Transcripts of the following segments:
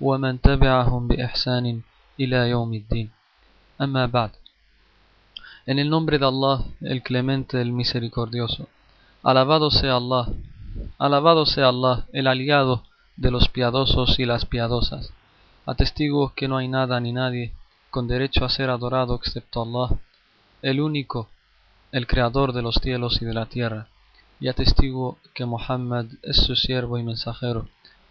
ومن تبعهم بإحسان إلى يوم الدين أما بعد En el nombre de Allah, el clemente, el misericordioso. Alabado sea Allah, alabado sea Allah, el aliado de los piadosos y las piadosas. Atestigo que no hay nada ni nadie con derecho a ser adorado excepto Allah, el único, el creador de los cielos y de la tierra. Y atestigo que Muhammad es su siervo y mensajero,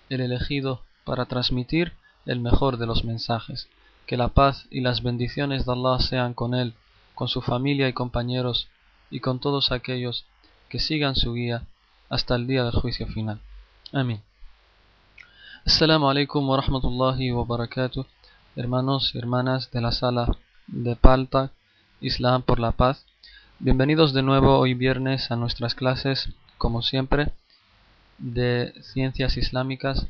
el elegido para transmitir el mejor de los mensajes. Que la paz y las bendiciones de Allah sean con él con su familia y compañeros y con todos aquellos que sigan su guía hasta el día del juicio final. Amén. Assalamu alaikum wa rahmatullahi wa barakatuh, hermanos y hermanas de la sala de Palta, Islam por la paz. Bienvenidos de nuevo hoy viernes a nuestras clases, como siempre, de ciencias islámicas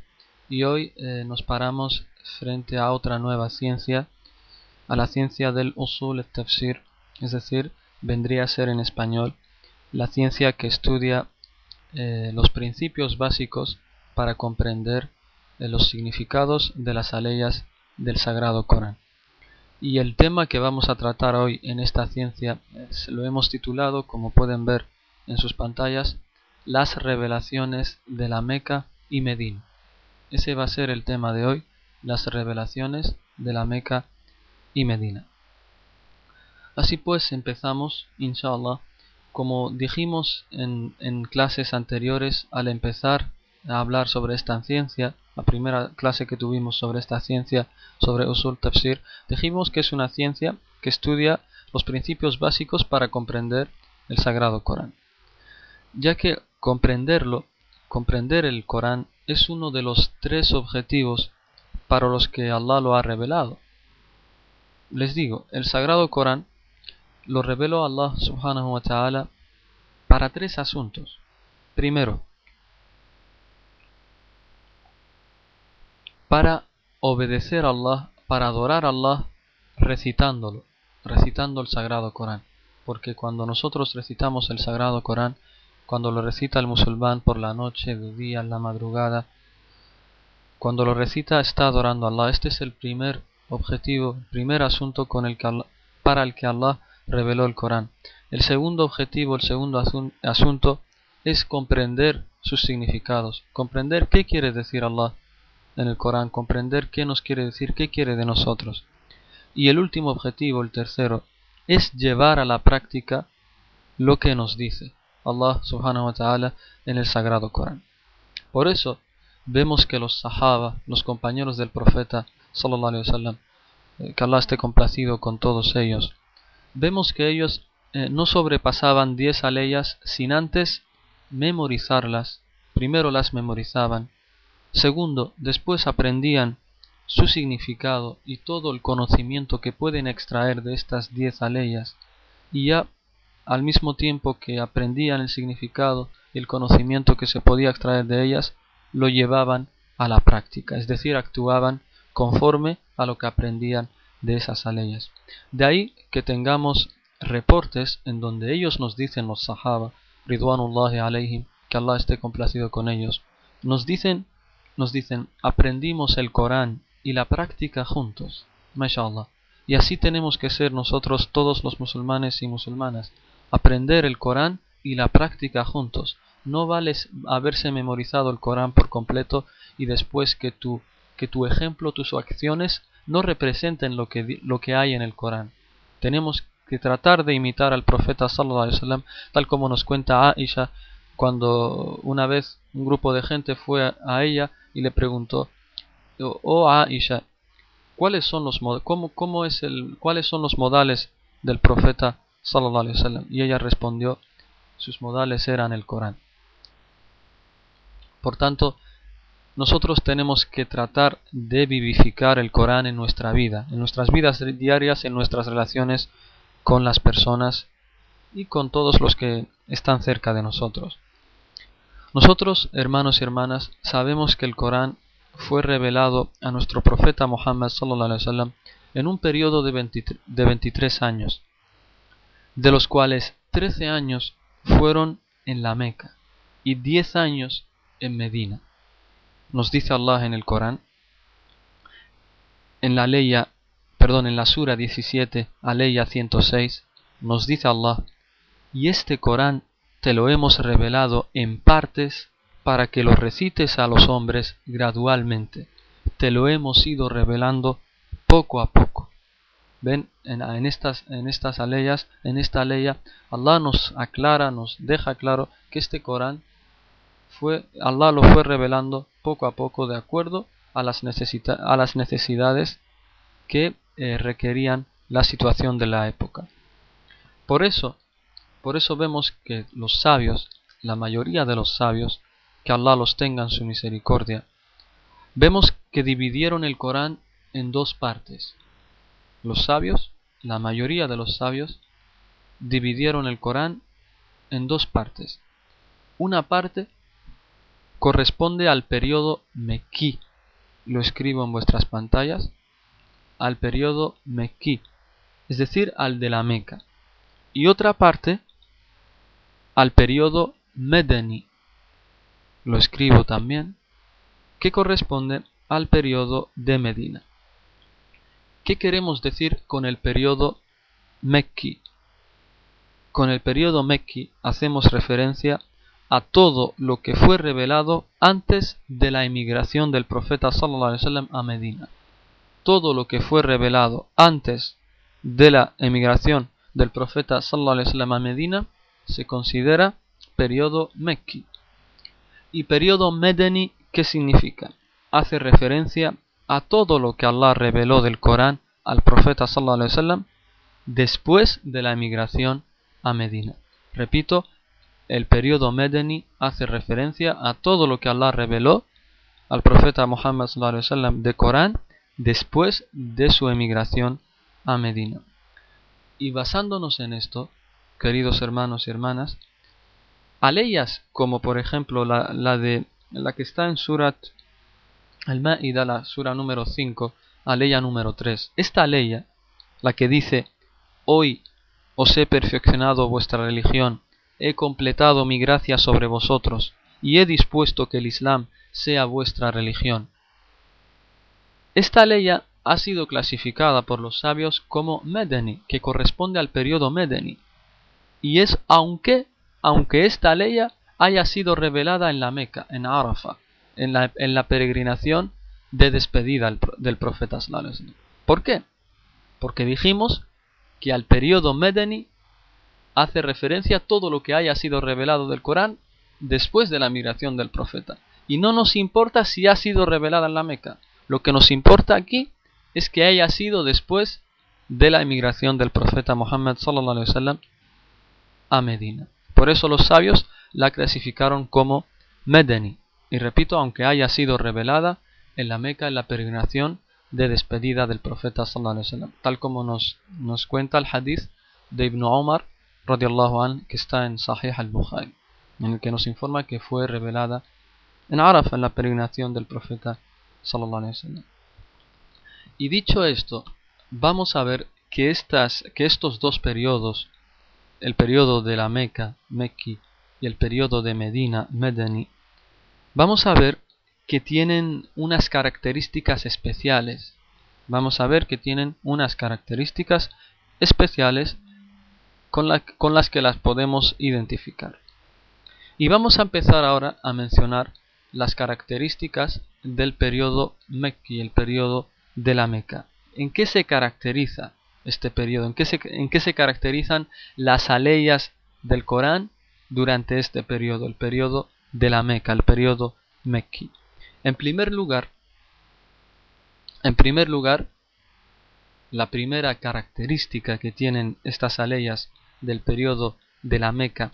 y hoy eh, nos paramos frente a otra nueva ciencia, a la ciencia del usul al-tafsir es decir, vendría a ser en español la ciencia que estudia eh, los principios básicos para comprender eh, los significados de las aleyas del Sagrado Corán. Y el tema que vamos a tratar hoy en esta ciencia lo hemos titulado, como pueden ver en sus pantallas, las revelaciones de la Meca y Medina. Ese va a ser el tema de hoy, las revelaciones de la Meca y Medina. Así pues empezamos, inshallah, como dijimos en, en, clases anteriores al empezar a hablar sobre esta ciencia, la primera clase que tuvimos sobre esta ciencia, sobre Usul Tafsir, dijimos que es una ciencia que estudia los principios básicos para comprender el Sagrado Corán. Ya que comprenderlo, comprender el Corán, es uno de los tres objetivos para los que Allah lo ha revelado. Les digo, el Sagrado Corán lo reveló Allah subhanahu wa ta'ala para tres asuntos. Primero, para obedecer a Allah, para adorar a Allah recitándolo, recitando el Sagrado Corán. Porque cuando nosotros recitamos el Sagrado Corán, cuando lo recita el musulmán por la noche, de día, en la madrugada, cuando lo recita está adorando a Allah. Este es el primer objetivo, el primer asunto con el que para el que Allah reveló el Corán. El segundo objetivo, el segundo asunto es comprender sus significados, comprender qué quiere decir Allah en el Corán, comprender qué nos quiere decir, qué quiere de nosotros. Y el último objetivo, el tercero, es llevar a la práctica lo que nos dice Allah subhanahu wa ta'ala en el sagrado Corán. Por eso vemos que los sahaba, los compañeros del profeta sallallahu alaihi wasallam, eh, que Allah esté complacido con todos ellos, vemos que ellos eh, no sobrepasaban 10 aleyas sin antes memorizarlas. Primero las memorizaban. Segundo, después aprendían su significado y todo el conocimiento que pueden extraer de estas 10 aleyas. Y ya al mismo tiempo que aprendían el significado y el conocimiento que se podía extraer de ellas, lo llevaban a la práctica, es decir, actuaban conforme a lo que aprendían de esas aleyas. De ahí que tengamos reportes en donde ellos nos dicen los sahaba, ridwanullahi alayhim, que Allah esté complacido con ellos, nos dicen, nos dicen, aprendimos el Corán y la práctica juntos, mashallah. Y así tenemos que ser nosotros todos los musulmanes y musulmanas, aprender el Corán y la práctica juntos. No vale haberse memorizado el Corán por completo y después que tu, que tu ejemplo, tus acciones no representen lo que, lo que hay en el Corán. Tenemos que tratar de imitar al profeta sallallahu alaihi wasallam, tal como nos cuenta Aisha cuando una vez un grupo de gente fue a ella y le preguntó, "Oh Aisha, ¿cuáles son los cómo, cómo es el cuáles son los modales del profeta sallallahu alaihi wasallam?" Y ella respondió, sus modales eran el Corán. Por tanto, nosotros tenemos que tratar de vivificar el Corán en nuestra vida, en nuestras vidas diarias, en nuestras relaciones con las personas y con todos los que están cerca de nosotros. Nosotros, hermanos y hermanas, sabemos que el Corán fue revelado a nuestro profeta Muhammad sallallahu en un periodo de, 23, años, de los cuales 13 años fueron en la Meca y 10 años en Medina. Nos dice Allah en el Corán, en la ley, perdón, en la sura 17, aleya 106, nos dice Allah, y este Corán te lo hemos revelado en partes para que lo recites a los hombres gradualmente. Te lo hemos ido revelando poco a poco. Ven, en, estas, en estas en esta ley, Allah nos aclara, nos deja claro que este Corán fue, Allah lo fue revelando poco a poco de acuerdo a las, a las necesidades que eh, requerían la situación de la época. Por eso, por eso vemos que los sabios, la mayoría de los sabios, que Allah los tenga en su misericordia, vemos que dividieron el Corán en dos partes. Los sabios, la mayoría de los sabios, dividieron el Corán en dos partes. Una parte corresponde al periodo Mekki, lo escribo en vuestras pantallas, al periodo Mekki, es decir, al de la Meca. Y otra parte al periodo Medeni, lo escribo también, que corresponde al periodo de Medina. ¿Qué queremos decir con el periodo Mekki? Con el periodo Mekki hacemos referencia a todo lo que fue revelado antes de la emigración del profeta sallallahu a Medina. Todo lo que fue revelado antes de la emigración del profeta sallallahu a Medina se considera periodo Mekki. Y periodo Medeni, ¿qué significa? Hace referencia a todo lo que Allah reveló del Corán al profeta sallallahu después de la emigración a Medina. Repito, el periodo Medeni hace referencia a todo lo que Allah reveló al profeta Muhammad de Corán después de su emigración a Medina. Y basándonos en esto, queridos hermanos y hermanas, aleyas como por ejemplo la, de la que está en Surat al-Ma'ida, la sura número 5, aleya número 3. Esta aleya, la que dice, hoy os he perfeccionado vuestra religión he completado mi gracia sobre vosotros, y he dispuesto que el Islam sea vuestra religión. Esta ley ha sido clasificada por los sabios como Medeni, que corresponde al periodo Medeni, y es aunque, aunque esta ley haya sido revelada en la Meca, en Arafah, en la, en la peregrinación de despedida del profeta ¿Por qué? Porque dijimos que al periodo Medeni hace referencia a todo lo que haya sido revelado del Corán después de la migración del profeta. Y no nos importa si ha sido revelada en la Meca. Lo que nos importa aquí es que haya sido después de la emigración del profeta Muhammad sallallahu a Medina. Por eso los sabios la clasificaron como Medeni. Y repito, aunque haya sido revelada en la Meca en la peregrinación de despedida del profeta sallallahu tal como nos, nos cuenta el hadith de Ibn Omar radiallahu an, que está en Sahih al-Bukhari, en el que nos informa que fue revelada en Araf en la peregrinación del profeta sallallahu alaihi. Y dicho esto, vamos a ver que, estas, que estos dos periodos, el periodo de la Meca, Mekki, y el periodo de Medina, Medeni, vamos a ver que tienen unas características especiales. Vamos a ver que tienen unas características especiales con, las que las podemos identificar. Y vamos a empezar ahora a mencionar las características del periodo Mekki, el periodo de la Meca. ¿En qué se caracteriza este periodo? ¿En qué se, caracterizan las aleyas del Corán durante este periodo, el periodo de la Meca, el periodo Mekki? En primer lugar, en primer lugar, la primera característica que tienen estas aleyas del periodo de la Meca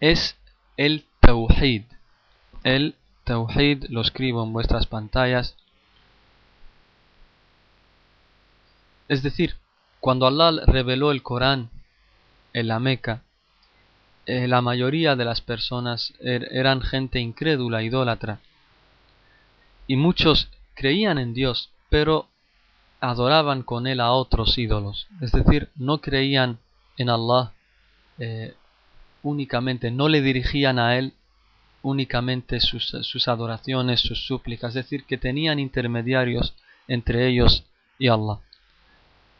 es el Tawhid, el Tawhid, lo escribo en vuestras pantallas. Es decir, cuando Allah reveló el Corán en la Meca, eh, la mayoría de las personas er, eran gente incrédula, idólatra. Y muchos creían en Dios, pero adoraban con él a otros ídolos. Es decir, no creían en Allah eh, únicamente, no le dirigían a él únicamente sus, sus adoraciones, sus súplicas, es decir, que tenían intermediarios entre ellos y Allah.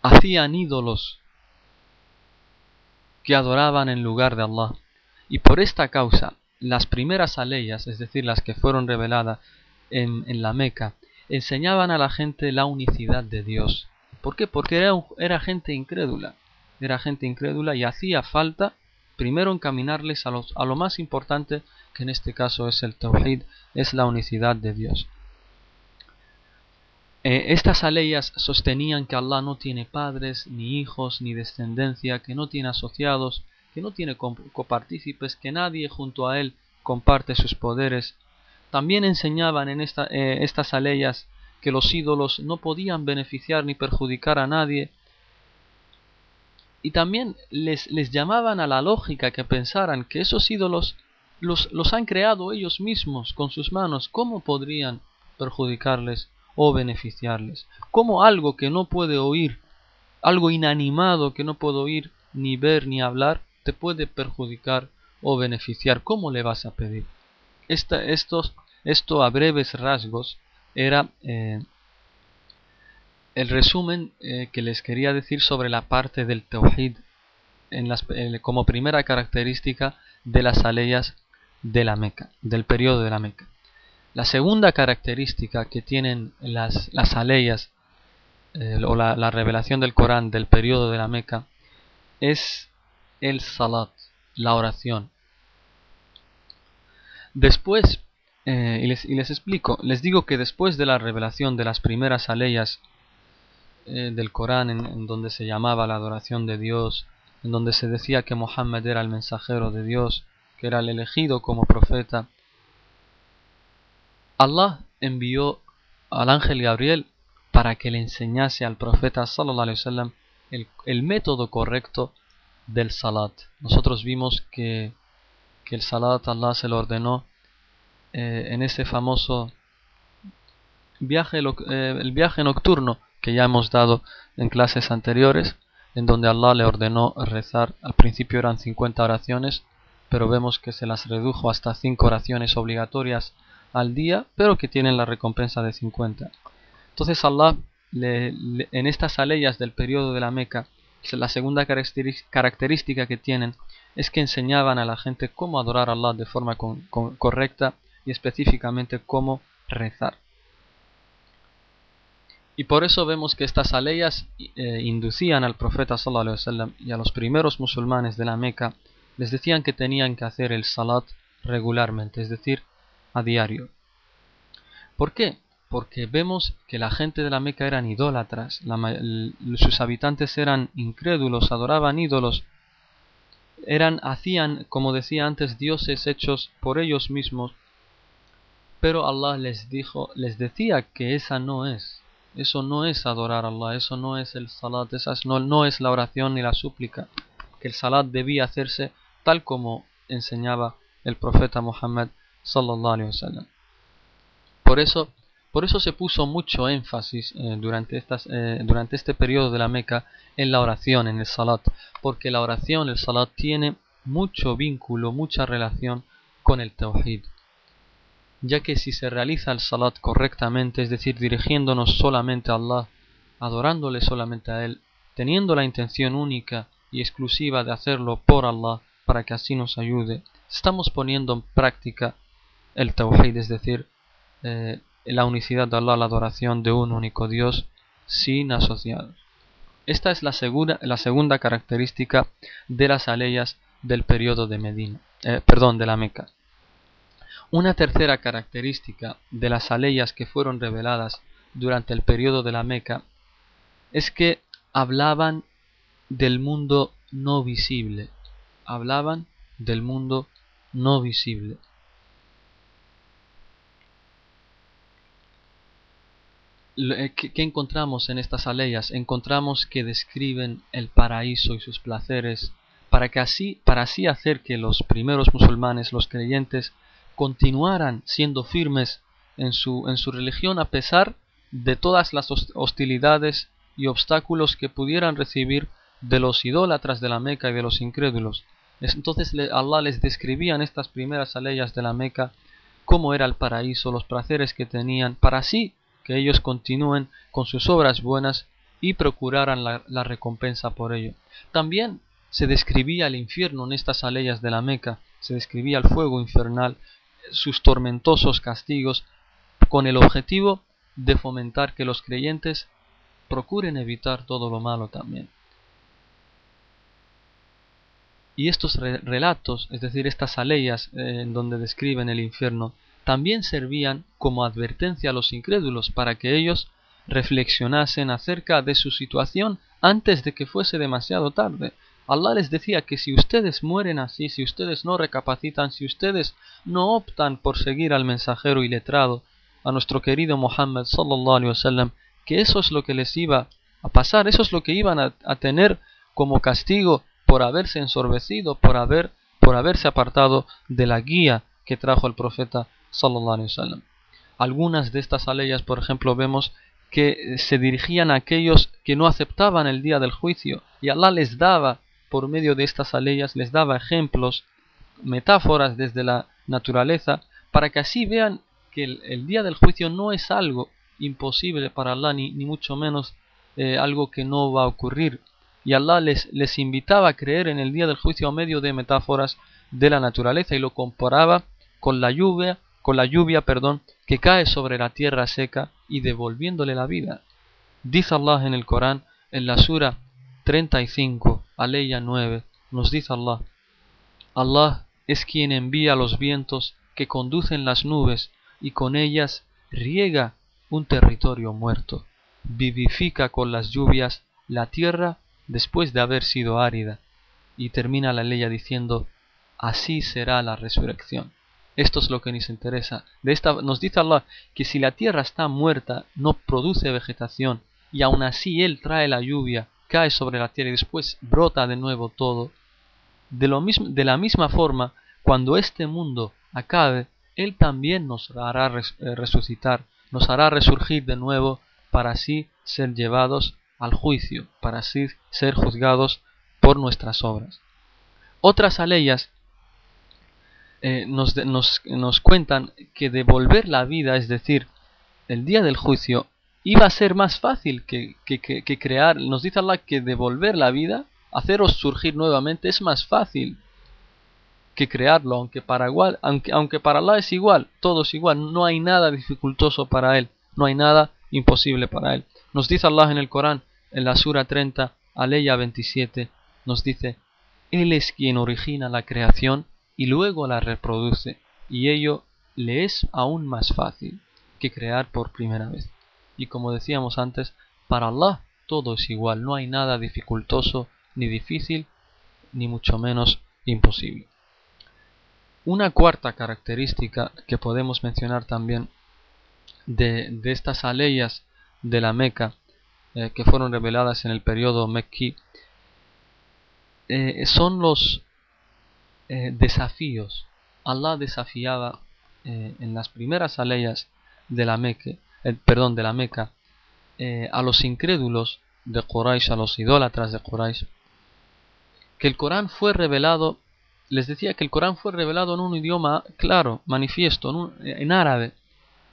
Hacían ídolos que adoraban en lugar de Allah. Y por esta causa, las primeras aleyas, es decir, las que fueron reveladas en, la Meca, enseñaban a la gente la unicidad de Dios. ¿Por qué? Porque era, era gente incrédula. Era gente incrédula y hacía falta primero encaminarles a, los, a lo más importante, que en este caso es el Tawhid, es la unicidad de Dios. Eh, estas aleyas sostenían que Allah no tiene padres, ni hijos, ni descendencia, que no tiene asociados, que no tiene copartícipes, que nadie junto a él comparte sus poderes, también enseñaban en eh, estas aleyas que los ídolos no podían beneficiar ni perjudicar a nadie. Y también les, les llamaban a la lógica que pensaran que esos ídolos los, los han creado ellos mismos con sus manos. ¿Cómo podrían perjudicarles o beneficiarles? ¿Cómo algo que no puede oír, algo inanimado que no puede oír, ni ver, ni hablar, te puede perjudicar o beneficiar? ¿Cómo le vas a pedir? estos, esto a breves rasgos era eh, el resumen eh, que les quería decir sobre la parte del Tawhid en las, eh, como primera característica de las aleyas de la Meca, del periodo de la Meca. La segunda característica que tienen las, las aleyas o la, la, revelación del Corán del periodo de la Meca es el salat, la oración. Después, eh, y, les, explico, les digo que después de la revelación de las primeras aleyas eh, del Corán, en, donde se llamaba la adoración de Dios, en donde se decía que Mohammed era el mensajero de Dios, que era el elegido como profeta, Allah envió al ángel Gabriel para que le enseñase al profeta sallallahu alaihi wasallam el, método correcto del salat. Nosotros vimos que que el Salat Allah se lo ordenó eh, en ese famoso viaje, eh, el viaje nocturno que ya hemos dado en clases anteriores, en donde Allah le ordenó rezar. Al principio eran 50 oraciones, pero vemos que se las redujo hasta 5 oraciones obligatorias al día, pero que tienen la recompensa de 50. Entonces Allah, en estas aleyas del periodo de la Meca, la segunda característica que tienen es que enseñaban a la gente cómo adorar a Allah de forma correcta y específicamente cómo rezar. Y por eso vemos que estas aleyas eh, inducían al profeta sallallahu y a los primeros musulmanes de la Meca, les decían que tenían que hacer el salat regularmente, es decir, a diario. ¿Por qué? Porque vemos que la gente de la Meca eran idólatras, sus habitantes eran incrédulos, adoraban ídolos, eran hacían, como decía antes, dioses hechos por ellos mismos. Pero Allah les dijo, les decía que esa no es. Eso no es adorar a Allah, eso no es el salat, esa no, no es la oración ni la súplica. Que el salat debía hacerse tal como enseñaba el profeta Muhammad sallallahu. Por eso por eso se puso mucho énfasis eh, durante, estas, eh, durante este periodo de la Meca en la oración, en el salat, porque la oración, el salat, tiene mucho vínculo, mucha relación con el tawhid. Ya que si se realiza el salat correctamente, es decir, dirigiéndonos solamente a Allah, adorándole solamente a Él, teniendo la intención única y exclusiva de hacerlo por Allah, para que así nos ayude, estamos poniendo en práctica el tawhid, es decir, eh, la unicidad de Allah, la adoración de un único Dios sin asociados. Esta es la, segunda característica de las aleyas del periodo de Medina, eh, perdón, de la Meca. Una tercera característica de las aleyas que fueron reveladas durante el periodo de la Meca es que hablaban del mundo no visible, hablaban del mundo no visible. ¿Qué encontramos en estas aleyas? Encontramos que describen el paraíso y sus placeres para, que así, para así hacer que los primeros musulmanes, los creyentes, continuaran siendo firmes en su, en su religión a pesar de todas las hostilidades y obstáculos que pudieran recibir de los idólatras de la Meca y de los incrédulos. Entonces Allah les describía en estas primeras aleyas de la Meca cómo era el paraíso, los placeres que tenían, para así que ellos continúen con sus obras buenas y procuraran la, recompensa por ello. También se describía el infierno en estas aleyas de la Meca, se describía el fuego infernal, sus tormentosos castigos, con el objetivo de fomentar que los creyentes procuren evitar todo lo malo también. Y estos relatos, es decir, estas aleyas eh, en donde describen el infierno, también servían como advertencia a los incrédulos para que ellos reflexionasen acerca de su situación antes de que fuese demasiado tarde. Allah les decía que si ustedes mueren así, si ustedes no recapacitan, si ustedes no optan por seguir al mensajero y letrado, a nuestro querido Muhammad sallallahu alaihi wasallam, que eso es lo que les iba a pasar, eso es lo que iban a, a tener como castigo por haberse ensorbecido, por, haber, por haberse apartado de la guía que trajo el profeta Algunas de estas aleyas, por ejemplo, vemos que se dirigían a aquellos que no aceptaban el día del juicio y Allah les daba, por medio de estas aleyas, les daba ejemplos, metáforas desde la naturaleza, para que así vean que el, día del juicio no es algo imposible para Allah, ni, ni mucho menos eh, algo que no va a ocurrir, y Allah les, les invitaba a creer en el día del juicio a medio de metáforas de la naturaleza y lo comparaba con la lluvia, con la lluvia, perdón, que cae sobre la tierra seca y devolviéndole la vida. Dice Allah en el Corán, en la Sura 35, Aleya 9, nos dice Allah, Allah es quien envía los vientos que conducen las nubes y con ellas riega un territorio muerto, vivifica con las lluvias la tierra después de haber sido árida. Y termina la ley diciendo, así será la resurrección. Esto es lo que nos interesa. De nos dice Allah que si la tierra está muerta, no produce vegetación, y aún así Él trae la lluvia, cae sobre la tierra y después brota de nuevo todo. De, lo mismo, de la misma forma, cuando este mundo acabe, Él también nos hará eh, resucitar, nos hará resurgir de nuevo para así ser llevados al juicio, para así ser juzgados por nuestras obras. Otras aleyas eh, nos, nos, cuentan que devolver la vida, es decir, el día del juicio, iba a ser más fácil que, que, crear. Nos dice Allah que devolver la vida, haceros surgir nuevamente, es más fácil que crearlo, aunque para, igual, aunque, aunque para Allah es igual, todo es igual, no hay nada dificultoso para Él, no hay nada imposible para Él. Nos dice Allah en el Corán, en la Sura 30, Aleya 27, nos dice, Él es quien origina la creación y luego la reproduce, y ello le es aún más fácil que crear por primera vez. Y como decíamos antes, para Allah todo es igual, no hay nada dificultoso ni difícil, ni mucho menos imposible. Una cuarta característica que podemos mencionar también de, de estas aleyas de la Meca eh, que fueron reveladas en el periodo Mekki eh, son los eh, desafíos. Allah desafiaba en las primeras aleyas de la Meca, perdón, de la Meca, a los incrédulos de Quraysh, a los idólatras de Quraysh, que el Corán fue revelado, les decía que el Corán fue revelado en un idioma claro, manifiesto, en árabe,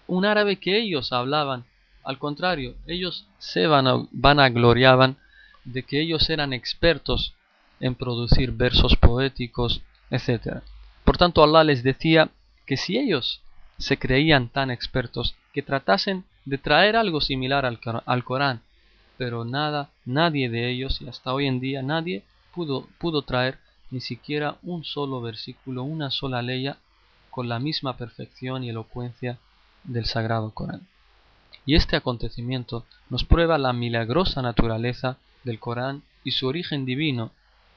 un árabe que ellos hablaban al contrario, ellos se vanagloriaban de que ellos eran expertos en producir versos poéticos, etc. Por tanto, Allah les decía que si ellos se creían tan expertos, que tratasen de traer algo similar al, al Corán, pero nada, nadie de ellos, y hasta hoy en día nadie, pudo, pudo traer ni siquiera un solo versículo, una sola ley con la misma perfección y elocuencia del Sagrado Corán. Y este acontecimiento nos prueba la milagrosa naturaleza del Corán y su origen divino,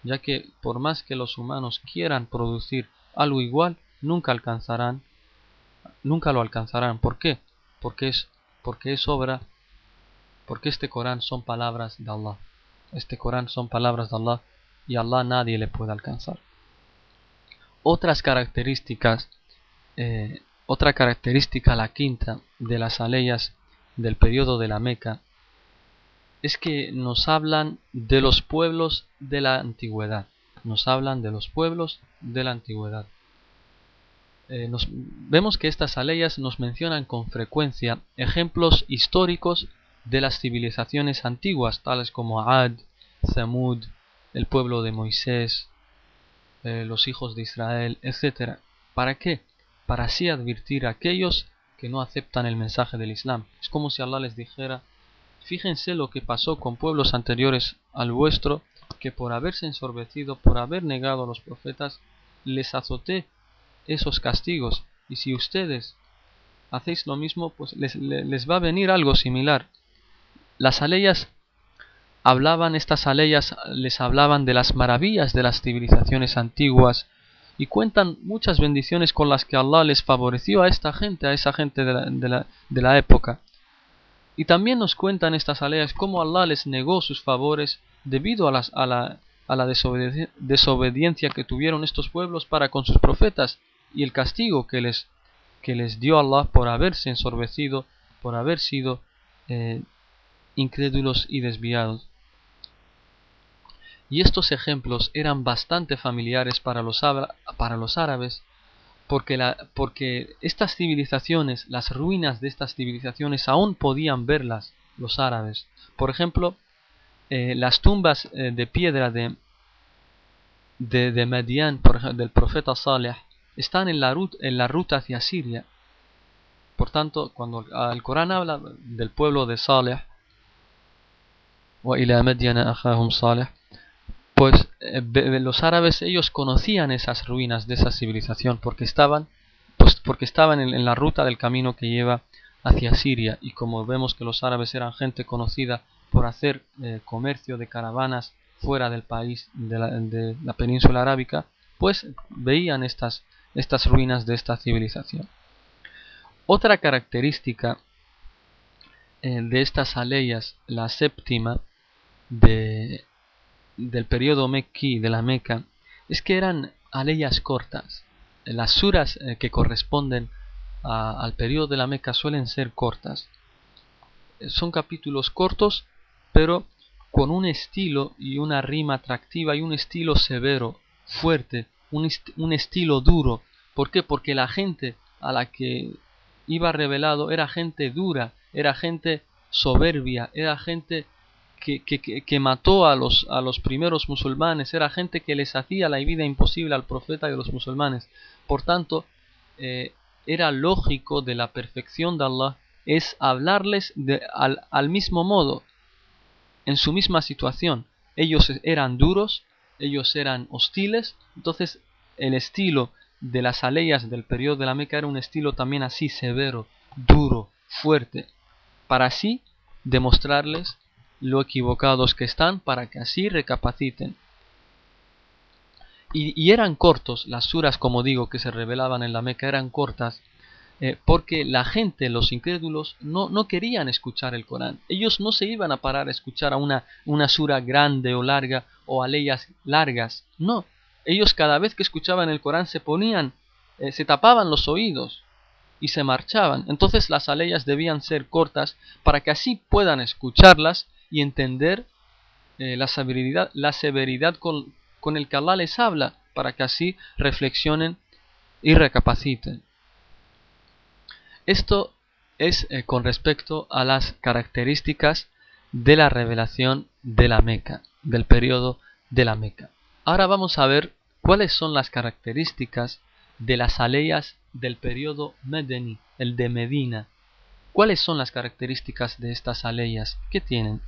ya que por más que los humanos quieran producir algo igual, nunca alcanzarán, nunca lo alcanzarán. ¿Por qué? Porque es, porque es obra Porque este Corán son palabras de Allah. Este Corán son palabras de Allah y Allah nadie le puede alcanzar. Otras características, eh, otra característica, la quinta, de las aleyas del periodo de la Meca, es que nos hablan de los pueblos de la antigüedad. Nos hablan de los pueblos de la antigüedad. Eh, nos, vemos que estas aleyas nos mencionan con frecuencia ejemplos históricos de las civilizaciones antiguas, tales como Ad, Zamud, el pueblo de Moisés, eh, los hijos de Israel, etc. ¿Para qué? Para así advertir a aquellos que no aceptan el mensaje del Islam. Es como si Allah les dijera, fíjense lo que pasó con pueblos anteriores al vuestro, que por haberse ensorbecido, por haber negado a los profetas, les azoté esos castigos. Y si ustedes hacéis lo mismo, pues les, les va a venir algo similar. Las aleyas hablaban, estas aleyas les hablaban de las maravillas de las civilizaciones antiguas y cuentan muchas bendiciones con las que Allah les favoreció a esta gente, a esa gente de la, de la, de la época. Y también nos cuentan estas aleyas cómo Allah les negó sus favores debido a, las, a la, a la desobediencia que tuvieron estos pueblos para con sus profetas y el castigo que les, que les dio Allah por haberse ensorbecido, por haber sido eh, incrédulos y desviados. Y estos ejemplos eran bastante familiares para los, para los árabes, porque, porque estas civilizaciones, las ruinas de estas civilizaciones, aún podían verlas los árabes. Por ejemplo, eh, las tumbas eh, de piedra de, de, de Median, por ejemplo, del profeta Saleh, están en la, ruta, en la ruta hacia Siria. Por tanto, cuando el Corán habla del pueblo de Saleh, pues eh, los árabes ellos conocían esas ruinas de esa civilización porque estaban pues porque estaban en, la ruta del camino que lleva hacia Siria y como vemos que los árabes eran gente conocida por hacer eh, comercio de caravanas fuera del país de la, de la península arábica pues veían estas estas ruinas de esta civilización. Otra característica eh, de estas aleyas, la séptima de, del periodo mequí de la Meca, es que eran aleyas cortas. Las suras eh, que corresponden al periodo de la Meca suelen ser cortas. Son capítulos cortos, pero con un estilo y una rima atractiva y un estilo severo, fuerte, un, estilo duro. ¿Por qué? Porque la gente a la que iba revelado era gente dura, era gente soberbia, era gente que, que, mató a los, a los primeros musulmanes, era gente que les hacía la vida imposible al profeta y a los musulmanes. Por tanto, eh, era lógico de la perfección de Allah es hablarles de, al, al mismo modo, en su misma situación. Ellos eran duros, ellos eran hostiles, entonces el estilo de las aleyas del periodo de la Meca era un estilo también así severo, duro, fuerte, para así demostrarles lo equivocados que están, para que así recapaciten. Y, eran cortos, las suras, como digo, que se revelaban en la Meca eran cortas, eh, porque la gente, los incrédulos, no, no, querían escuchar el Corán. Ellos no se iban a parar a escuchar a una, una sura grande o larga o a largas. No, ellos cada vez que escuchaban el Corán se ponían, eh, se tapaban los oídos y se marchaban. Entonces las aleyas debían ser cortas para que así puedan escucharlas y entender eh, la severidad, la severidad con, con el que Allah les habla, para que así reflexionen y recapaciten. Esto es eh, con respecto a las características de la revelación de la Meca, del periodo de la Meca. Ahora vamos a ver cuáles son las características de las aleyas del periodo Medeni, el de Medina. ¿Cuáles son las características de estas aleyas? ¿Qué tienen?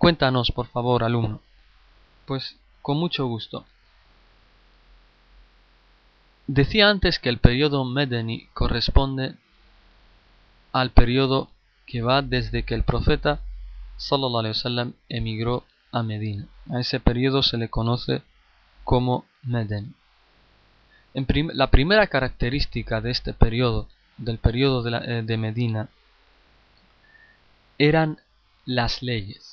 Cuéntanos, por favor, alumno. Pues con mucho gusto. Decía antes que el periodo Medeni corresponde al periodo que va desde que el profeta sallallahu alaihi wasallam emigró a Medina. A ese periodo se le conoce como Meden. En la primera característica de este periodo, del periodo de, eh, de Medina, eran las leyes.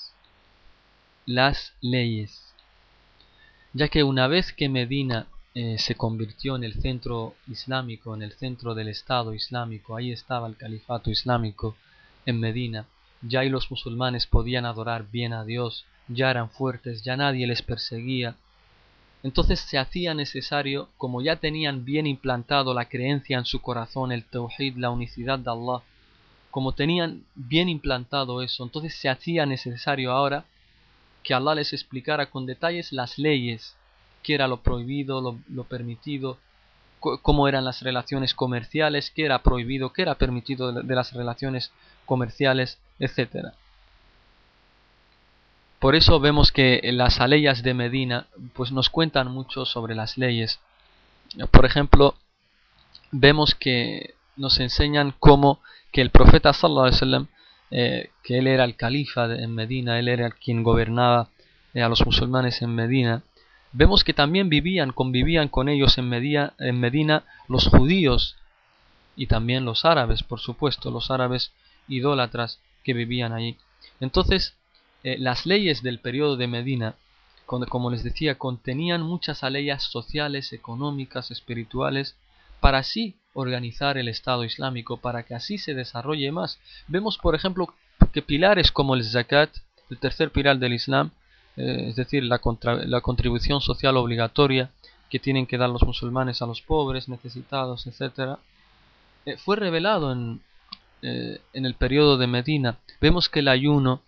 Las leyes. Ya que una vez que Medina eh, se convirtió en el centro islámico, en el centro del Estado islámico, ahí estaba el califato islámico en Medina, ya ahí los musulmanes podían adorar bien a Dios, ya eran fuertes, ya nadie les perseguía. Entonces se hacía necesario, como ya tenían bien implantado la creencia en su corazón, el tawhid, la unicidad de Allah, como tenían bien implantado eso, entonces se hacía necesario ahora que Allah les explicara con detalles las leyes qué era lo prohibido, lo, permitido, cómo eran las relaciones comerciales, qué era prohibido, qué era permitido de, las relaciones comerciales, etc. Por eso vemos que las aleyas de Medina pues nos cuentan mucho sobre las leyes. Por ejemplo, vemos que nos enseñan cómo que el profeta sallallahu alaihi eh, que él era el califa en Medina, él era quien gobernaba eh, a los musulmanes en Medina, Vemos que también vivían, convivían con ellos en Medina, en Medina los judíos y también los árabes, por supuesto, los árabes idólatras que vivían allí. Entonces, eh, las leyes del periodo de Medina, como les decía, contenían muchas leyes sociales, económicas, espirituales, para así organizar el Estado Islámico, para que así se desarrolle más. Vemos, por ejemplo, que pilares como el zakat, el tercer pilar del Islam, eh, es decir, la, la, contribución social obligatoria que tienen que dar los musulmanes a los pobres, necesitados, etc., eh, fue revelado en, eh, en el periodo de Medina. Vemos que el ayuno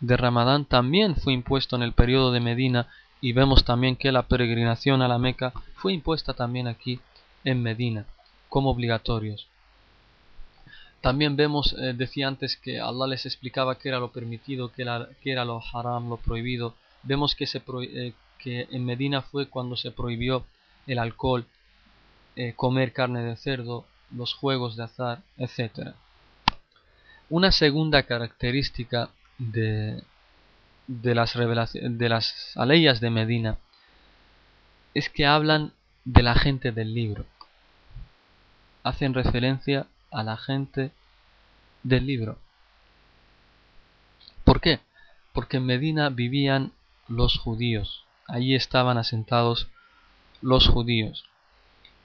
de Ramadán también fue impuesto en el periodo de Medina y vemos también que la peregrinación a la Meca fue impuesta también aquí en Medina como obligatorios. También vemos, decía antes que Allah les explicaba qué era lo permitido, qué era, qué era lo haram, lo prohibido, vemos que, se eh, que en Medina fue cuando se prohibió el alcohol, eh, comer carne de cerdo, los juegos de azar, etc. Una segunda característica de, de las, de las aleyas de Medina es que hablan de la gente del libro. Hacen referencia a la gente del libro. ¿Por qué? Porque en Medina vivían los judíos. Allí estaban asentados los judíos.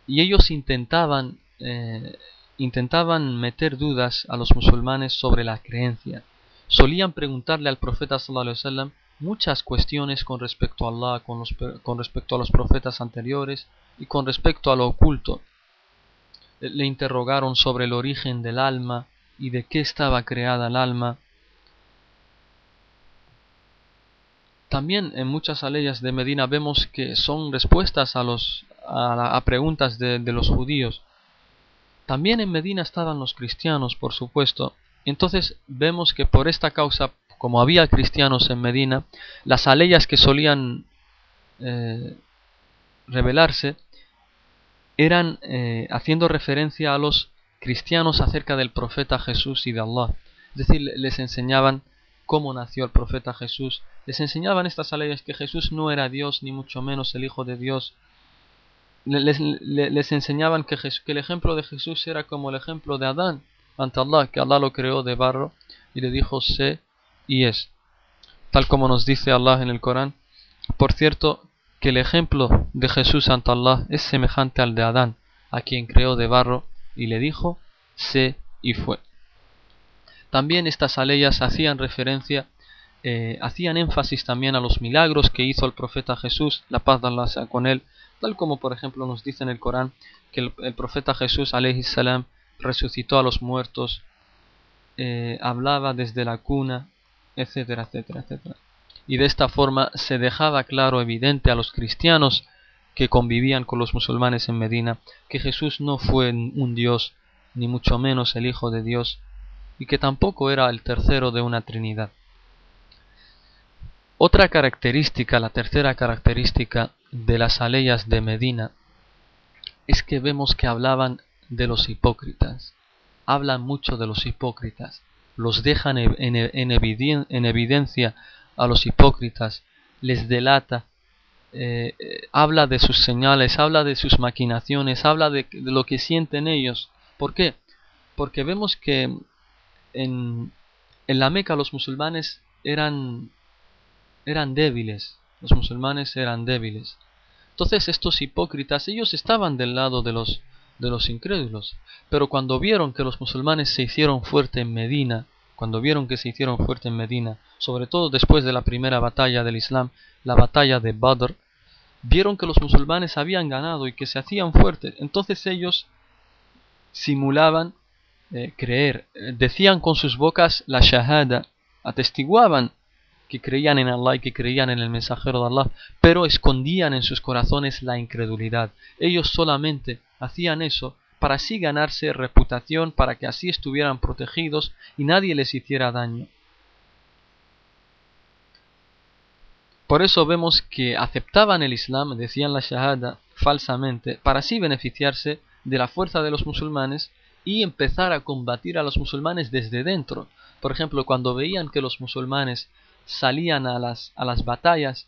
Y ellos intentaban, eh, intentaban meter dudas a los musulmanes sobre la creencia. Solían preguntarle al profeta sallallahu muchas cuestiones con respecto a Allah, con, los, con respecto a los profetas anteriores y con respecto a lo oculto. Le interrogaron sobre el origen del alma y de qué estaba creada el alma También en muchas aleyas de Medina vemos que son respuestas a, los, a, preguntas de, los judíos. También en Medina estaban los cristianos, por supuesto. Entonces vemos que por esta causa, como había cristianos en Medina, las aleyas que solían eh, revelarse eran eh, haciendo referencia a los cristianos acerca del profeta Jesús y de Allah. Es decir, les enseñaban cómo nació el profeta Jesús, les enseñaban estas leyes que Jesús no era Dios, ni mucho menos el Hijo de Dios. Les, enseñaban que, que, el ejemplo de Jesús era como el ejemplo de Adán ante Allah, que Allah lo creó de barro y le dijo sé y es. Tal como nos dice Allah en el Corán. Por cierto, que el ejemplo de Jesús ante Allah es semejante al de Adán, a quien creó de barro y le dijo sé y fue. También estas aleyas hacían referencia, eh, hacían énfasis también a los milagros que hizo el profeta Jesús, la paz de Allah sea con él, tal como por ejemplo nos dice en el Corán que el, profeta Jesús salam resucitó a los muertos, eh, hablaba desde la cuna, etcétera, etcétera, etcétera. Y de esta forma se dejaba claro, evidente a los cristianos que convivían con los musulmanes en Medina, que Jesús no fue un Dios, ni mucho menos el Hijo de Dios, y que tampoco era el tercero de una trinidad. Otra característica, la tercera característica de las aleyas de Medina, es que vemos que hablaban de los hipócritas. Hablan mucho de los hipócritas, los dejan en, evidencia a los hipócritas, les delata, eh, eh, habla de sus señales, habla de sus maquinaciones, habla de, de, lo que sienten ellos. ¿Por qué? Porque vemos que en, la Meca los musulmanes eran, eran débiles, los musulmanes eran débiles. Entonces estos hipócritas, ellos estaban del lado de los, de los incrédulos, pero cuando vieron que los musulmanes se hicieron fuerte en Medina, cuando vieron que se hicieron fuerte en Medina, sobre todo después de la primera batalla del Islam, la batalla de Badr, vieron que los musulmanes habían ganado y que se hacían fuertes. Entonces ellos simulaban eh, creer, eh, decían con sus bocas la shahada, atestiguaban que creían en Allah y que creían en el mensajero de Allah, pero escondían en sus corazones la incredulidad. Ellos solamente hacían eso para así ganarse reputación, para que así estuvieran protegidos y nadie les hiciera daño. Por eso vemos que aceptaban el Islam, decían la Shahada falsamente, para así beneficiarse de la fuerza de los musulmanes y empezar a combatir a los musulmanes desde dentro. Por ejemplo, cuando veían que los musulmanes salían a las, a las batallas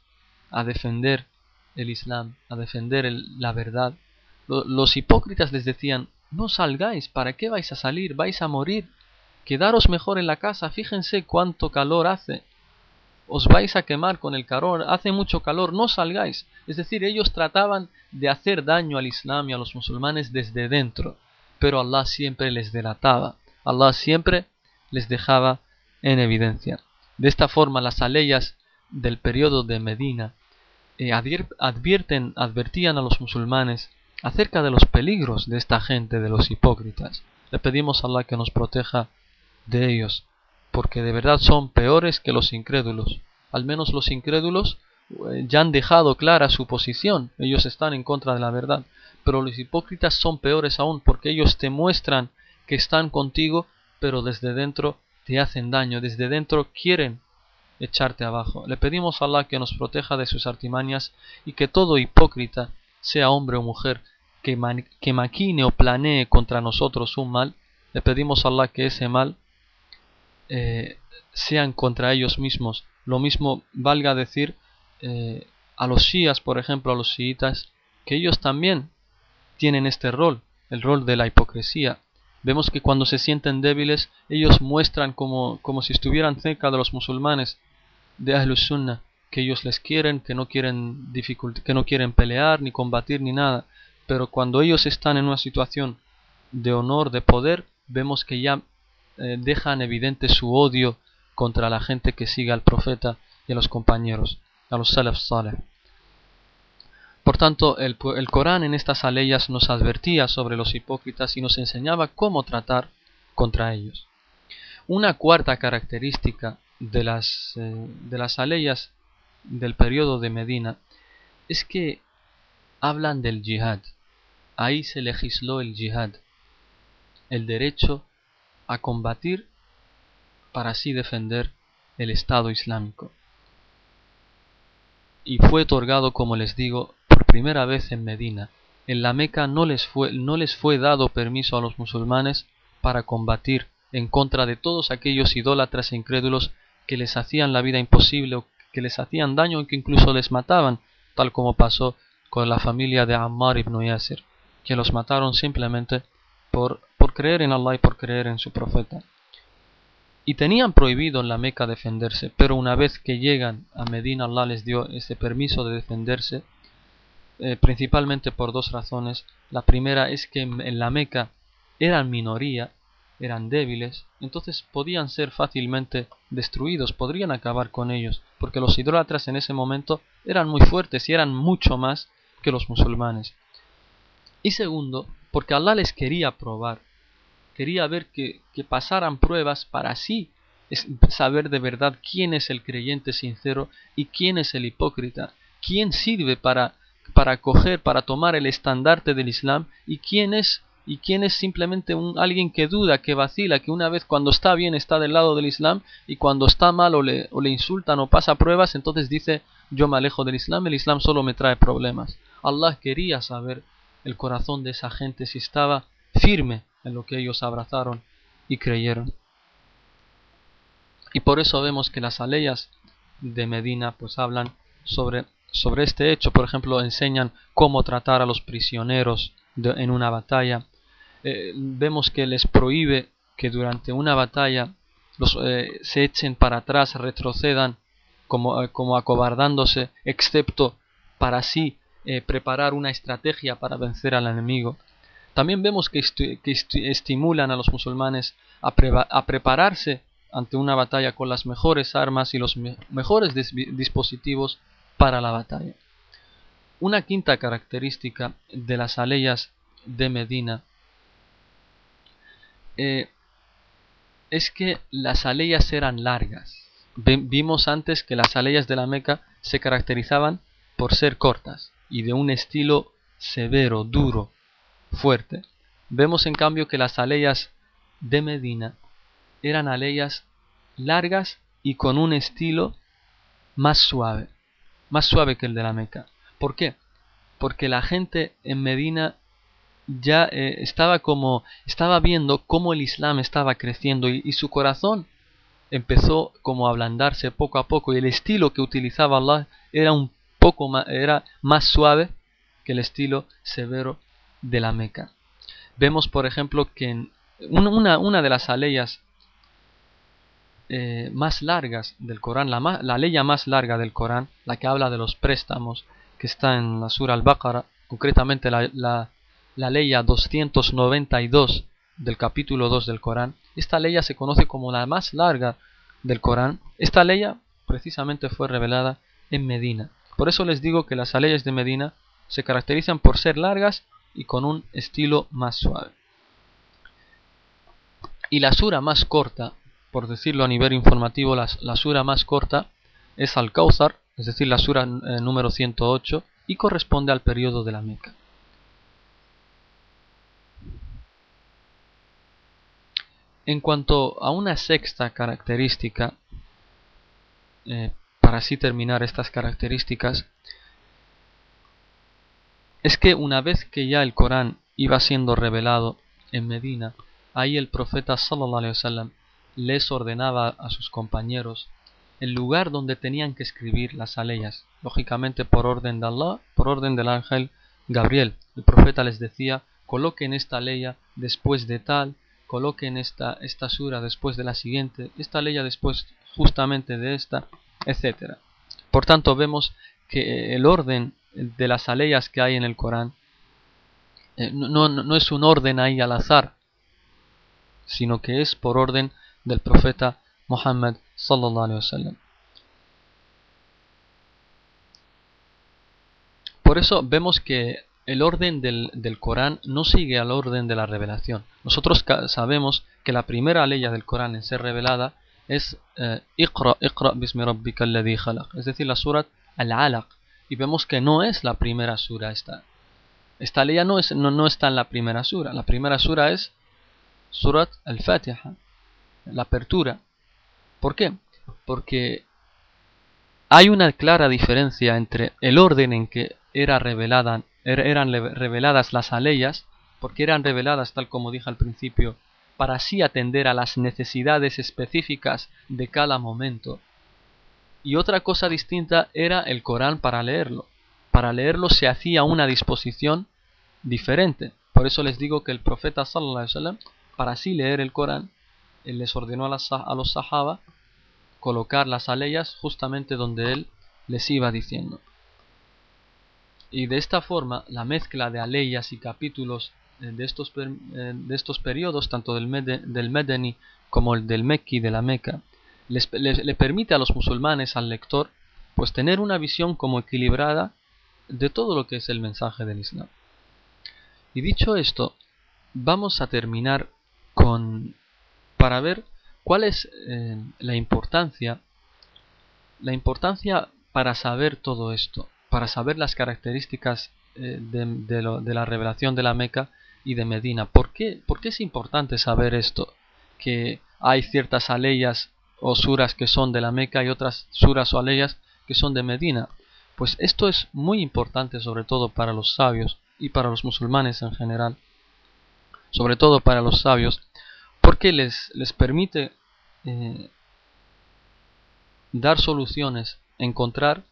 a defender el Islam, a defender la verdad, los hipócritas les decían, no salgáis, ¿para qué vais a salir? Vais a morir. Quedaros mejor en la casa, fíjense cuánto calor hace os vais a quemar con el calor, hace mucho calor, no salgáis. Es decir, ellos trataban de hacer daño al Islam y a los musulmanes desde dentro, pero Allah siempre les delataba, Allah siempre les dejaba en evidencia. De esta forma, las aleyas del periodo de Medina eh, advierten, advertían a los musulmanes acerca de los peligros de esta gente, de los hipócritas. Le pedimos a Allah que nos proteja de ellos porque de verdad son peores que los incrédulos. Al menos los incrédulos eh, ya han dejado clara su posición, ellos están en contra de la verdad, pero los hipócritas son peores aún porque ellos te muestran que están contigo, pero desde dentro te hacen daño, desde dentro quieren echarte abajo. Le pedimos a Allah que nos proteja de sus artimañas y que todo hipócrita, sea hombre o mujer, que, que maquine o planee contra nosotros un mal, le pedimos a Allah que ese mal eh, sean contra ellos mismos. Lo mismo valga decir eh, a los shias, por ejemplo, a los shiitas, que ellos también tienen este rol, el rol de la hipocresía. Vemos que cuando se sienten débiles, ellos muestran como, como si estuvieran cerca de los musulmanes de Ahlus Sunnah, que ellos les quieren, que no quieren, que no quieren pelear, ni combatir, ni nada. Pero cuando ellos están en una situación de honor, de poder, vemos que ya eh, dejan evidente su odio contra la gente que sigue al profeta y a los compañeros, a los salaf saleh. Por tanto, el, Corán en estas aleyas nos advertía sobre los hipócritas y nos enseñaba cómo tratar contra ellos. Una cuarta característica de las, eh, de las aleyas del periodo de Medina es que hablan del jihad. Ahí se legisló el jihad, el derecho a combatir para así defender el Estado Islámico. Y fue otorgado, como les digo, por primera vez en Medina. En la Meca no les fue, no les fue dado permiso a los musulmanes para combatir en contra de todos aquellos idólatras e incrédulos que les hacían la vida imposible o que les hacían daño o que incluso les mataban, tal como pasó con la familia de Ammar ibn Yasir, que los mataron simplemente por por creer en Allah y por creer en su profeta. Y tenían prohibido en la Meca defenderse, pero una vez que llegan a Medina, Allah les dio ese permiso de defenderse, eh, principalmente por dos razones. La primera es que en la Meca eran minoría, eran débiles, entonces podían ser fácilmente destruidos, podrían acabar con ellos, porque los idólatras en ese momento eran muy fuertes y eran mucho más que los musulmanes. Y segundo, porque Allah les quería probar quería ver que, pasaran pruebas para así saber de verdad quién es el creyente sincero y quién es el hipócrita, quién sirve para, para coger, para tomar el estandarte del Islam y quién es y quién es simplemente un, alguien que duda, que vacila, que una vez cuando está bien está del lado del Islam y cuando está mal o le, o le insultan o pasa pruebas, entonces dice yo me alejo del Islam, el Islam solo me trae problemas. Allah quería saber el corazón de esa gente si estaba firme en lo que ellos abrazaron y creyeron. Y por eso vemos que las aleyas de Medina pues hablan sobre, sobre este hecho. Por ejemplo, enseñan cómo tratar a los prisioneros en una batalla. Eh, vemos que les prohíbe que durante una batalla los, eh, se echen para atrás, retrocedan como, como acobardándose, excepto para sí preparar una estrategia para vencer al enemigo. También vemos que, estimulan a los musulmanes a, a, prepararse ante una batalla con las mejores armas y los mejores dispositivos para la batalla. Una quinta característica de las aleyas de Medina eh, es que las aleyas eran largas. Vimos antes que las aleyas de la Meca se caracterizaban por ser cortas y de un estilo severo, duro, fuerte. Vemos en cambio que las aleyas de Medina eran aleyas largas y con un estilo más suave, más suave que el de la Meca. ¿Por qué? Porque la gente en Medina ya eh, estaba como estaba viendo cómo el Islam estaba creciendo y, su corazón empezó como a ablandarse poco a poco y el estilo que utilizaba Allah era un poco era más suave que el estilo severo de la Meca. Vemos, por ejemplo, que en una, de las aleyas eh, más largas del Corán, la, ley más larga del Corán, la que habla de los préstamos, que está en la Sura al-Baqarah, concretamente la, la, la ley 292 del capítulo 2 del Corán, esta ley se conoce como la más larga del Corán. Esta ley precisamente fue revelada en Medina. Por eso les digo que las leyes de Medina se caracterizan por ser largas y con un estilo más suave. Y la sura más corta, por decirlo a nivel informativo, la, sura más corta es Al-Kawthar, es decir, la sura eh, número 108, y corresponde al periodo de la Meca. En cuanto a una sexta característica, eh, para así terminar estas características, es que una vez que ya el Corán iba siendo revelado en Medina, ahí el profeta sallallahu les ordenaba a sus compañeros el lugar donde tenían que escribir las aleyas, lógicamente por orden de Allah, por orden del ángel Gabriel. El profeta les decía, coloquen esta ley después de tal, coloquen esta, esta sura después de la siguiente, esta ley después justamente de esta, etc. Por tanto, vemos que el orden de las aleyas que hay en el Corán eh, no, no, es un orden ahí al azar, sino que es por orden del profeta Muhammad sallallahu alaihi wasallam. Por eso vemos que el orden del, del, Corán no sigue al orden de la revelación. Nosotros sabemos que la primera ley del Corán en ser revelada es eh, Iqra, Iqra es decir, la surat Al-Alaq, y vemos que no es la primera sura esta. Esta ley no, es, no, no está en la primera sura. La primera sura es Surat al-Fatiha, la apertura. ¿Por qué? Porque hay una clara diferencia entre el orden en que era revelada, er, eran reveladas las aleyas, porque eran reveladas, tal como dije al principio, para así atender a las necesidades específicas de cada momento y otra cosa distinta era el Corán para leerlo. Para leerlo se hacía una disposición diferente. Por eso les digo que el profeta sallallahu alaihi wasallam para así leer el Corán él les ordenó a, los sahaba colocar las aleyas justamente donde él les iba diciendo. Y de esta forma la mezcla de aleyas y capítulos de estos, eh, de estos periodos, tanto del, del Medeni como el del Mekki de la Meca, le permite a los musulmanes, al lector, pues tener una visión como equilibrada de todo lo que es el mensaje del Islam. Y dicho esto, vamos a terminar con para ver cuál es eh, la importancia la importancia para saber todo esto, para saber las características eh, de, la revelación de la Meca y de Medina. ¿Por qué, ¿Por qué es importante saber esto? Que hay ciertas aleyas o suras que son de la Meca y otras suras o aleyas que son de Medina. Pues esto es muy importante sobre todo para los sabios y para los musulmanes en general. Sobre todo para los sabios, porque les, les permite eh, dar soluciones, encontrar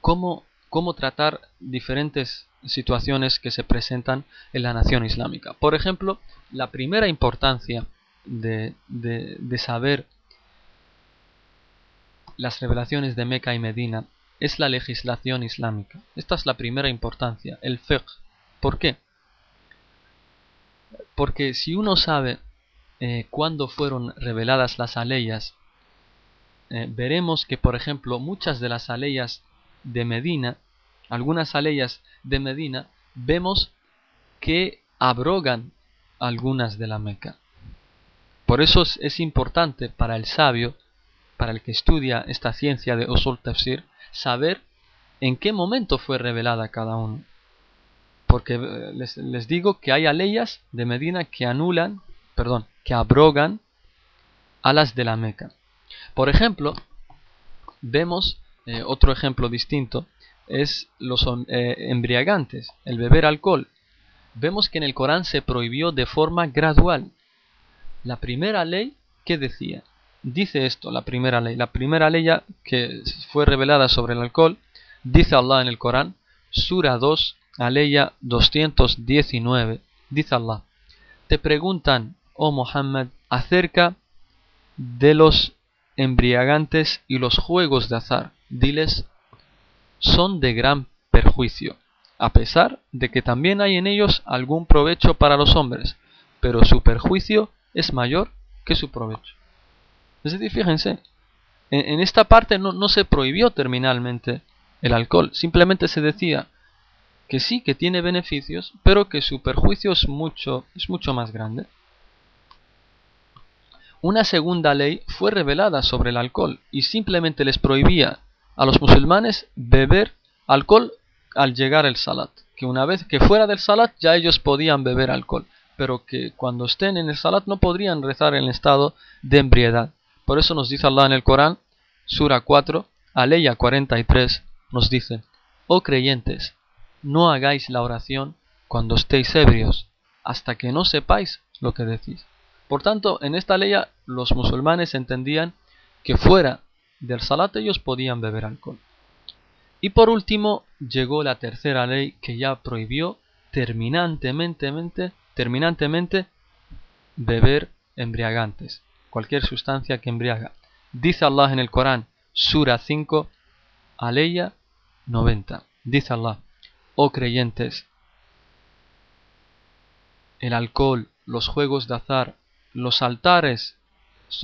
cómo, cómo tratar diferentes situaciones que se presentan en la nación islámica. Por ejemplo, la primera importancia de, de, saber las revelaciones de Meca y Medina es la legislación islámica. Esta es la primera importancia, el fiqh. ¿Por qué? Porque si uno sabe eh, cuándo fueron reveladas las aleyas, eh, veremos que, por ejemplo, muchas de las aleyas de Medina, algunas aleyas de Medina, vemos que abrogan algunas de la Meca. Por eso es, importante para el sabio, para el que estudia esta ciencia de Usul Tafsir, saber en qué momento fue revelada cada uno. Porque eh, les, digo que hay aleyas de Medina que anulan, perdón, que abrogan a las de la Meca. Por ejemplo, vemos eh, otro ejemplo distinto, es los eh, embriagantes, el beber alcohol. Vemos que en el Corán se prohibió de forma gradual. La primera ley, ¿qué decía? Dice esto, la primera ley. La primera ley que fue revelada sobre el alcohol, dice Allah en el Corán, Sura 2, aleya 219, dice Allah, te preguntan, oh Muhammad, acerca de los embriagantes y los juegos de azar. Diles, son de gran perjuicio, a pesar de que también hay en ellos algún provecho para los hombres, pero su perjuicio es mayor que su provecho. Es decir, fíjense, en, esta parte no, no se prohibió terminalmente el alcohol, simplemente se decía que sí, que tiene beneficios, pero que su perjuicio es mucho, es mucho más grande. Una segunda ley fue revelada sobre el alcohol y simplemente les prohibía a los musulmanes beber alcohol al llegar el salat. Que una vez que fuera del salat ya ellos podían beber alcohol, pero que cuando estén en el salat no podrían rezar en estado de embriedad. Por eso nos dice Allah en el Corán, Sura 4, Aleya 43, nos dice, Oh creyentes, no hagáis la oración cuando estéis ebrios, hasta que no sepáis lo que decís. Por tanto, en esta ley los musulmanes entendían que fuera del salat ellos podían beber alcohol. Y por último llegó la tercera ley que ya prohibió terminantemente, terminantemente beber embriagantes, cualquier sustancia que embriaga. Dice Allah en el Corán, Sura 5, Aleya 90. Dice Allah, oh creyentes, el alcohol, los juegos de azar, los altares,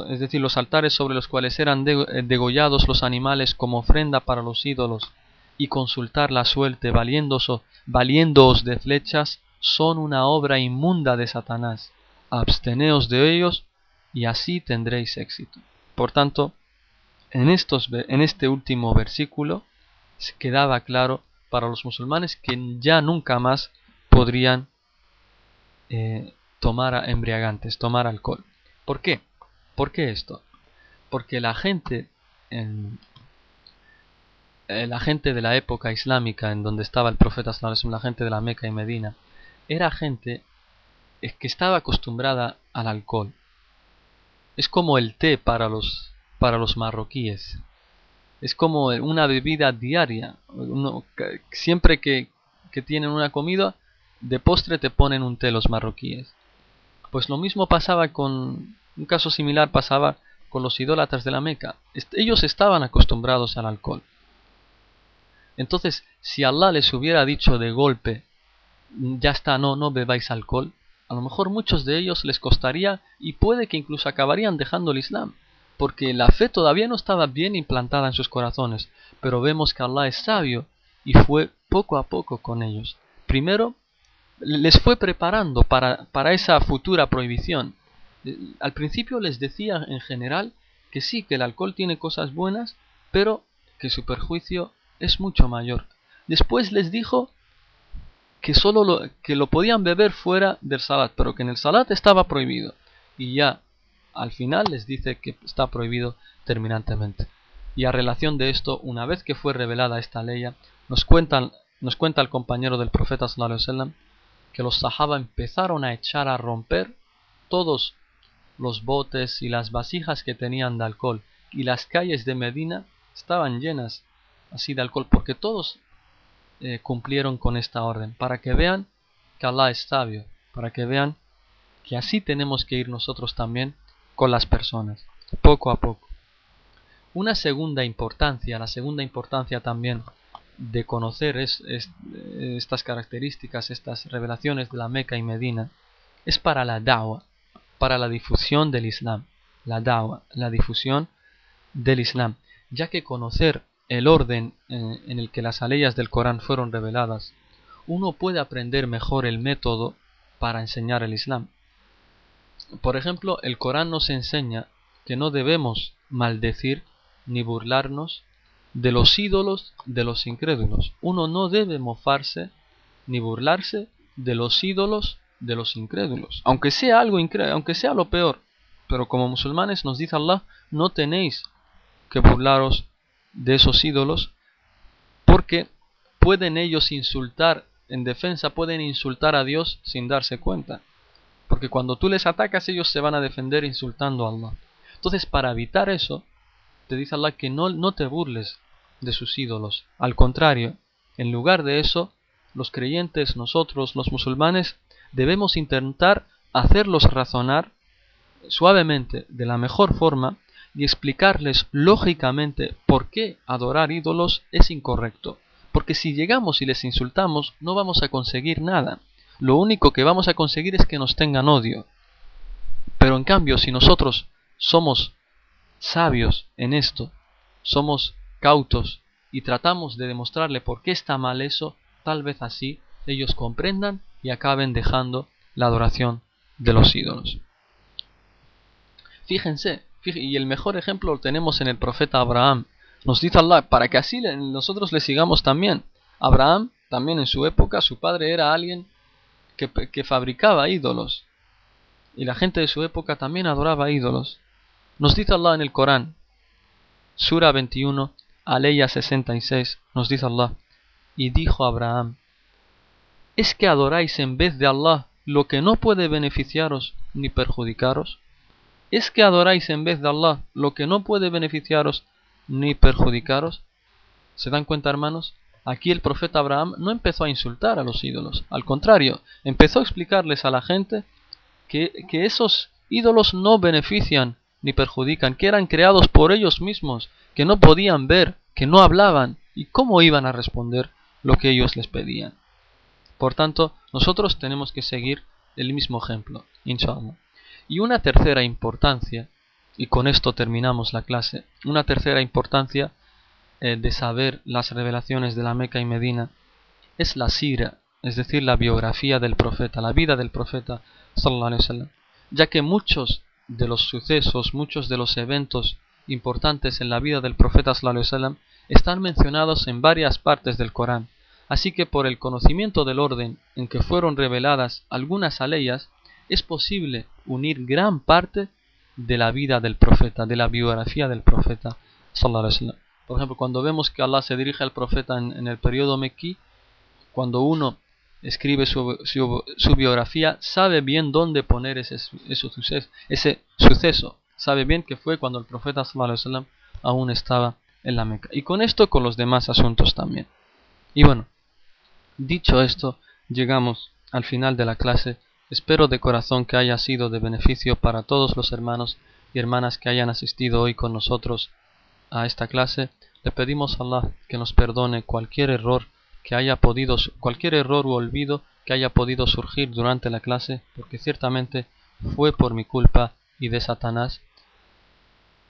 es decir, los altares sobre los cuales eran eh, degollados los animales como ofrenda para los ídolos, y consultar la suerte valiéndoos de flechas, son una obra inmunda de Satanás. Absteneos de ellos y así tendréis éxito. Por tanto, en, estos, en este último versículo quedaba claro para los musulmanes que ya nunca más podrían eh, tomar embriagantes, tomar alcohol. ¿Por qué? ¿Por qué esto? Porque la gente en, eh, la gente de la época islámica en donde estaba el profeta la gente de la Meca y Medina, era gente que estaba acostumbrada al alcohol. Es como el té para los, para los marroquíes. Es como una bebida diaria. siempre que, que tienen una comida, de postre te ponen un té los marroquíes. Pues lo mismo pasaba con, un caso similar pasaba con los idólatras de la Meca. Ellos estaban acostumbrados al alcohol. Entonces, si Allah les hubiera dicho de golpe, ya está, no, no bebáis alcohol, a lo mejor muchos de ellos les costaría y puede que incluso acabarían dejando el Islam, porque la fe todavía no estaba bien implantada en sus corazones, pero vemos que Allah es sabio y fue poco a poco con ellos. Primero les fue preparando para, para esa futura prohibición. Al principio les decía en general que sí, que el alcohol tiene cosas buenas, pero que su perjuicio es mucho mayor. Después les dijo que solo lo, que lo podían beber fuera del salat, pero que en el salat estaba prohibido. Y ya al final les dice que está prohibido terminantemente. Y a relación de esto, una vez que fue revelada esta ley, nos, cuentan, nos cuenta el compañero del profeta sallallahu que los sahaba empezaron a echar a romper todos los botes y las vasijas que tenían de alcohol y las calles de Medina estaban llenas así de alcohol porque todos eh, cumplieron con esta orden para que vean que Allah es sabio para que vean que así tenemos que ir nosotros también con las personas, poco a poco. Una segunda importancia, la segunda importancia también de conocer estas características, estas revelaciones de la Meca y Medina, es para la da'wa, para la difusión del Islam. La da'wa, la difusión del Islam, ya que conocer el orden en el que las aleyas del Corán fueron reveladas, uno puede aprender mejor el método para enseñar el Islam. Por ejemplo, el Corán nos enseña que no debemos maldecir ni burlarnos de los ídolos de los incrédulos. Uno no debe mofarse ni burlarse de los ídolos de los incrédulos, aunque sea algo increíble, aunque sea lo peor. Pero como musulmanes nos dice Allah, no tenéis que burlaros de esos ídolos, porque pueden ellos insultar, en defensa pueden insultar a Dios sin darse cuenta. Porque cuando tú les atacas, ellos se van a defender insultando a Allah. Entonces, para evitar eso, te dice Allah que no, no te burles de sus ídolos. Al contrario, en lugar de eso, los creyentes, nosotros, los musulmanes, debemos intentar hacerlos razonar suavemente, de la mejor forma, y explicarles lógicamente por qué adorar ídolos es incorrecto. Porque si llegamos y les insultamos, no vamos a conseguir nada. Lo único que vamos a conseguir es que nos tengan odio. Pero en cambio, si nosotros somos sabios en esto, somos cautos y tratamos de demostrarle por qué está mal eso, tal vez así ellos comprendan y acaben dejando la adoración de los ídolos. Fíjense, y el mejor ejemplo lo tenemos en el profeta Abraham. Nos dice Allah, para que así nosotros le sigamos también. Abraham, también en su época, su padre era alguien que, que fabricaba ídolos. Y la gente de su época también adoraba ídolos. Nos dice Allah en el Corán, Sura 21, Aleya 66, nos dice Allah, y dijo Abraham, ¿es que adoráis en vez de Allah lo que no puede beneficiaros ni perjudicaros? ¿Es que adoráis en vez de Allah lo que no puede beneficiaros ni perjudicaros? ¿Se dan cuenta, hermanos? Aquí el profeta Abraham no empezó a insultar a los ídolos, al contrario, empezó a explicarles a la gente que, que esos ídolos no benefician ni perjudican, que eran creados por ellos mismos, que no podían ver, que no hablaban, y cómo iban a responder lo que ellos les pedían. Por tanto, nosotros tenemos que seguir el mismo ejemplo, inshallah. Y una tercera importancia, y con esto terminamos la clase, una tercera importancia eh, de saber las revelaciones de la Meca y Medina es la sira, es decir, la biografía del profeta, la vida del profeta, sallallahu ya que muchos de los sucesos, muchos de los eventos importantes en la vida del profeta sallallahu están mencionados en varias partes del Corán. Así que por el conocimiento del orden en que fueron reveladas algunas aleyas, es posible unir gran parte de la vida del profeta, de la biografía del profeta. Por ejemplo, cuando vemos que Allah se dirige al profeta en, el periodo mequí, cuando uno escribe su, biografía, sabe bien dónde poner ese, suceso, ese suceso. Sabe bien que fue cuando el profeta aún estaba en la Meca. Y con esto, con los demás asuntos también. Y bueno, dicho esto, llegamos al final de la clase Espero de corazón que haya sido de beneficio para todos los hermanos y hermanas que hayan asistido hoy con nosotros a esta clase. Le pedimos a Allah que nos perdone cualquier error que haya podido, cualquier error u olvido que haya podido surgir durante la clase, porque ciertamente fue por mi culpa y de Satanás.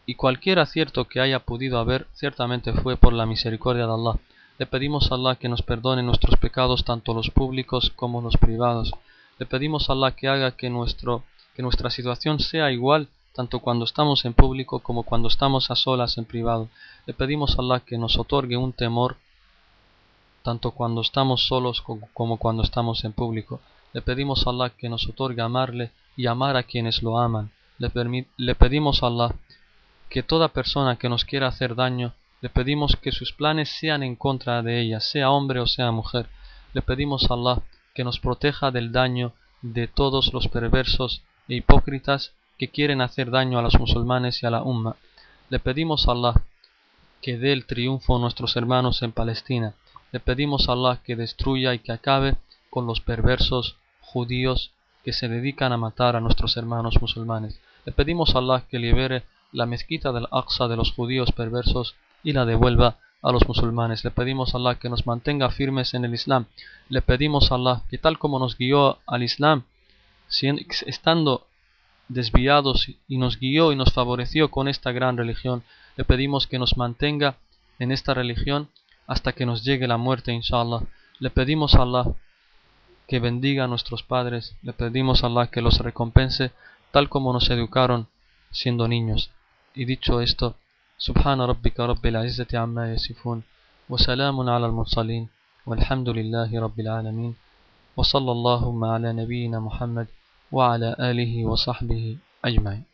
Y cualquier acierto que haya podido haber, ciertamente fue por la misericordia de Allah. Le pedimos a Allah que nos perdone nuestros pecados, tanto los públicos como los privados. Le pedimos a Allah que haga que, nuestro, que nuestra situación sea igual tanto cuando estamos en público como cuando estamos a solas en privado. Le pedimos a Allah que nos otorgue un temor tanto cuando estamos solos como cuando estamos en público. Le pedimos a Allah que nos otorgue amarle y amar a quienes lo aman. Le, le pedimos a Allah que toda persona que nos quiera hacer daño, le pedimos que sus planes sean en contra de ella, sea hombre o sea mujer. Le pedimos a Allah que nos proteja del daño de todos los perversos e hipócritas que quieren hacer daño a los musulmanes y a la umma. Le pedimos a Allah que dé el triunfo a nuestros hermanos en Palestina. Le pedimos a Allah que destruya y que acabe con los perversos judíos que se dedican a matar a nuestros hermanos musulmanes. Le pedimos a Allah que libere la mezquita del Aqsa de los judíos perversos y la devuelva a los musulmanes. Le pedimos a Allah que nos mantenga firmes en el Islam. Le pedimos a Allah que tal como nos guió al Islam, estando desviados y nos guió y nos favoreció con esta gran religión, le pedimos que nos mantenga en esta religión hasta que nos llegue la muerte, inshallah. Le pedimos a Allah que bendiga a nuestros padres, le pedimos a Allah que los recompense tal como nos educaron siendo niños. Y dicho esto, سبحان ربك رب العزة عما يصفون وسلام على المرسلين والحمد لله رب العالمين وصلى اللهم على نبينا محمد وعلى آله وصحبه أجمعين